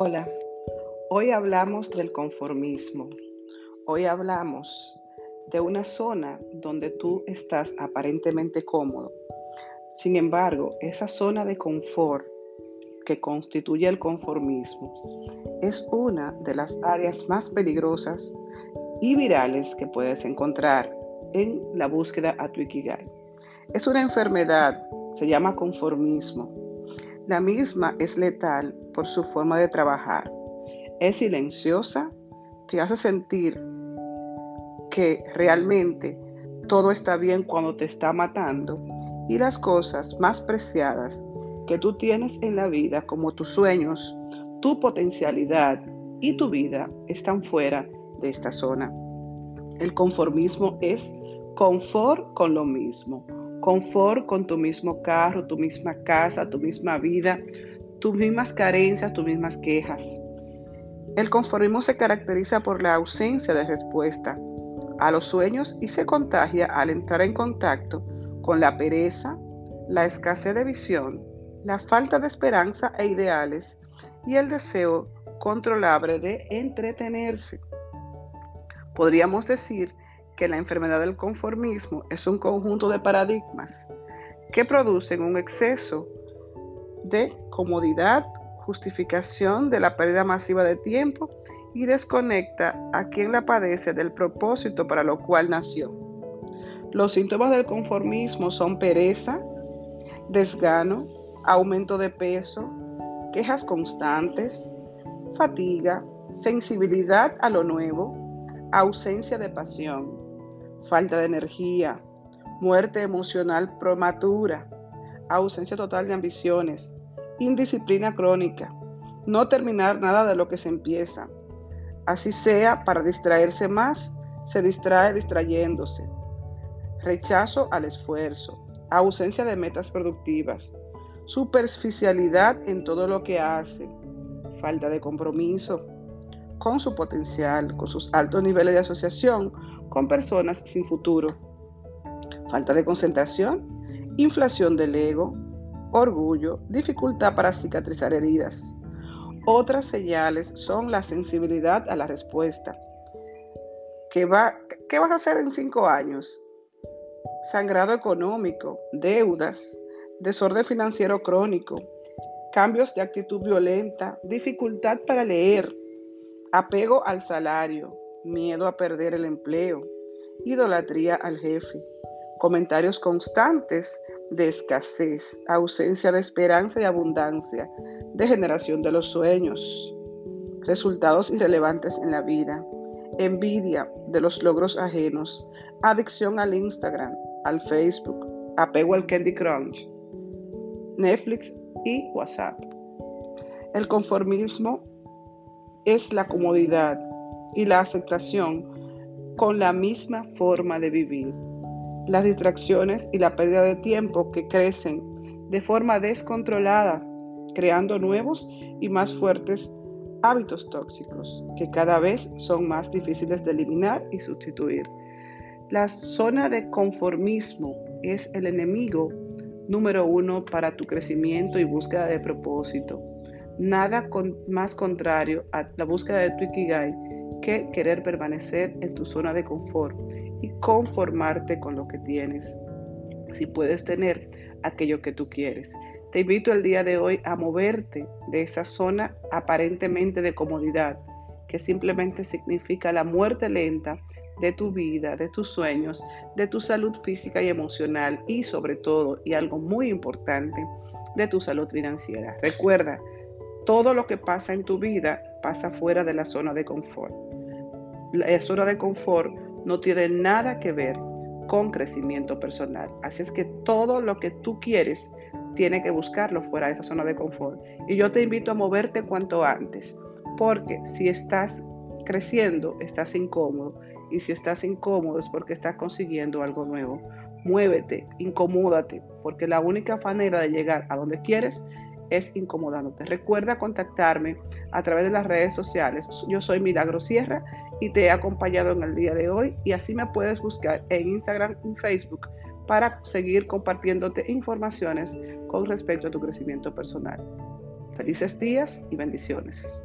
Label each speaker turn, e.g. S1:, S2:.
S1: Hola, hoy hablamos del conformismo. Hoy hablamos de una zona donde tú estás aparentemente cómodo. Sin embargo, esa zona de confort que constituye el conformismo es una de las áreas más peligrosas y virales que puedes encontrar en la búsqueda a tu Ikigai. Es una enfermedad, se llama conformismo. La misma es letal por su forma de trabajar. Es silenciosa, te hace sentir que realmente todo está bien cuando te está matando y las cosas más preciadas que tú tienes en la vida, como tus sueños, tu potencialidad y tu vida, están fuera de esta zona. El conformismo es confort con lo mismo, confort con tu mismo carro, tu misma casa, tu misma vida, tus mismas carencias, tus mismas quejas. El conformismo se caracteriza por la ausencia de respuesta a los sueños y se contagia al entrar en contacto con la pereza, la escasez de visión, la falta de esperanza e ideales y el deseo controlable de entretenerse. Podríamos decir que la enfermedad del conformismo es un conjunto de paradigmas que producen un exceso de comodidad, justificación de la pérdida masiva de tiempo y desconecta a quien la padece del propósito para lo cual nació. Los síntomas del conformismo son pereza, desgano, aumento de peso, quejas constantes, fatiga, sensibilidad a lo nuevo, ausencia de pasión, falta de energía, muerte emocional prematura, ausencia total de ambiciones, indisciplina crónica, no terminar nada de lo que se empieza. Así sea, para distraerse más, se distrae distrayéndose. Rechazo al esfuerzo, ausencia de metas productivas, superficialidad en todo lo que hace, falta de compromiso con su potencial, con sus altos niveles de asociación con personas sin futuro, falta de concentración, inflación del ego, orgullo, dificultad para cicatrizar heridas. Otras señales son la sensibilidad a la respuesta. ¿Qué, va, ¿Qué vas a hacer en cinco años? Sangrado económico, deudas, desorden financiero crónico, cambios de actitud violenta, dificultad para leer, apego al salario, miedo a perder el empleo, idolatría al jefe, comentarios constantes de escasez, ausencia de esperanza y abundancia, degeneración de los sueños, resultados irrelevantes en la vida, envidia de los logros ajenos, adicción al Instagram, al Facebook, apego al Candy Crunch, Netflix y WhatsApp. El conformismo es la comodidad y la aceptación con la misma forma de vivir. Las distracciones y la pérdida de tiempo que crecen de forma descontrolada, creando nuevos y más fuertes hábitos tóxicos que cada vez son más difíciles de eliminar y sustituir. La zona de conformismo es el enemigo número uno para tu crecimiento y búsqueda de propósito. Nada más contrario a la búsqueda de tu Ikigai que querer permanecer en tu zona de confort y conformarte con lo que tienes. Si puedes tener aquello que tú quieres. Te invito el día de hoy a moverte de esa zona aparentemente de comodidad, que simplemente significa la muerte lenta de tu vida, de tus sueños, de tu salud física y emocional y sobre todo, y algo muy importante, de tu salud financiera. Recuerda, todo lo que pasa en tu vida pasa fuera de la zona de confort. La zona de confort no tiene nada que ver con crecimiento personal. Así es que todo lo que tú quieres, tiene que buscarlo fuera de esa zona de confort. Y yo te invito a moverte cuanto antes, porque si estás creciendo, estás incómodo y si estás incómodo es porque estás consiguiendo algo nuevo. Muévete, incomódate, porque la única manera de llegar a donde quieres es incomodándote. Recuerda contactarme a través de las redes sociales. Yo soy Milagro Sierra y te he acompañado en el día de hoy y así me puedes buscar en Instagram y Facebook para seguir compartiéndote informaciones con respecto a tu crecimiento personal. Felices días y bendiciones.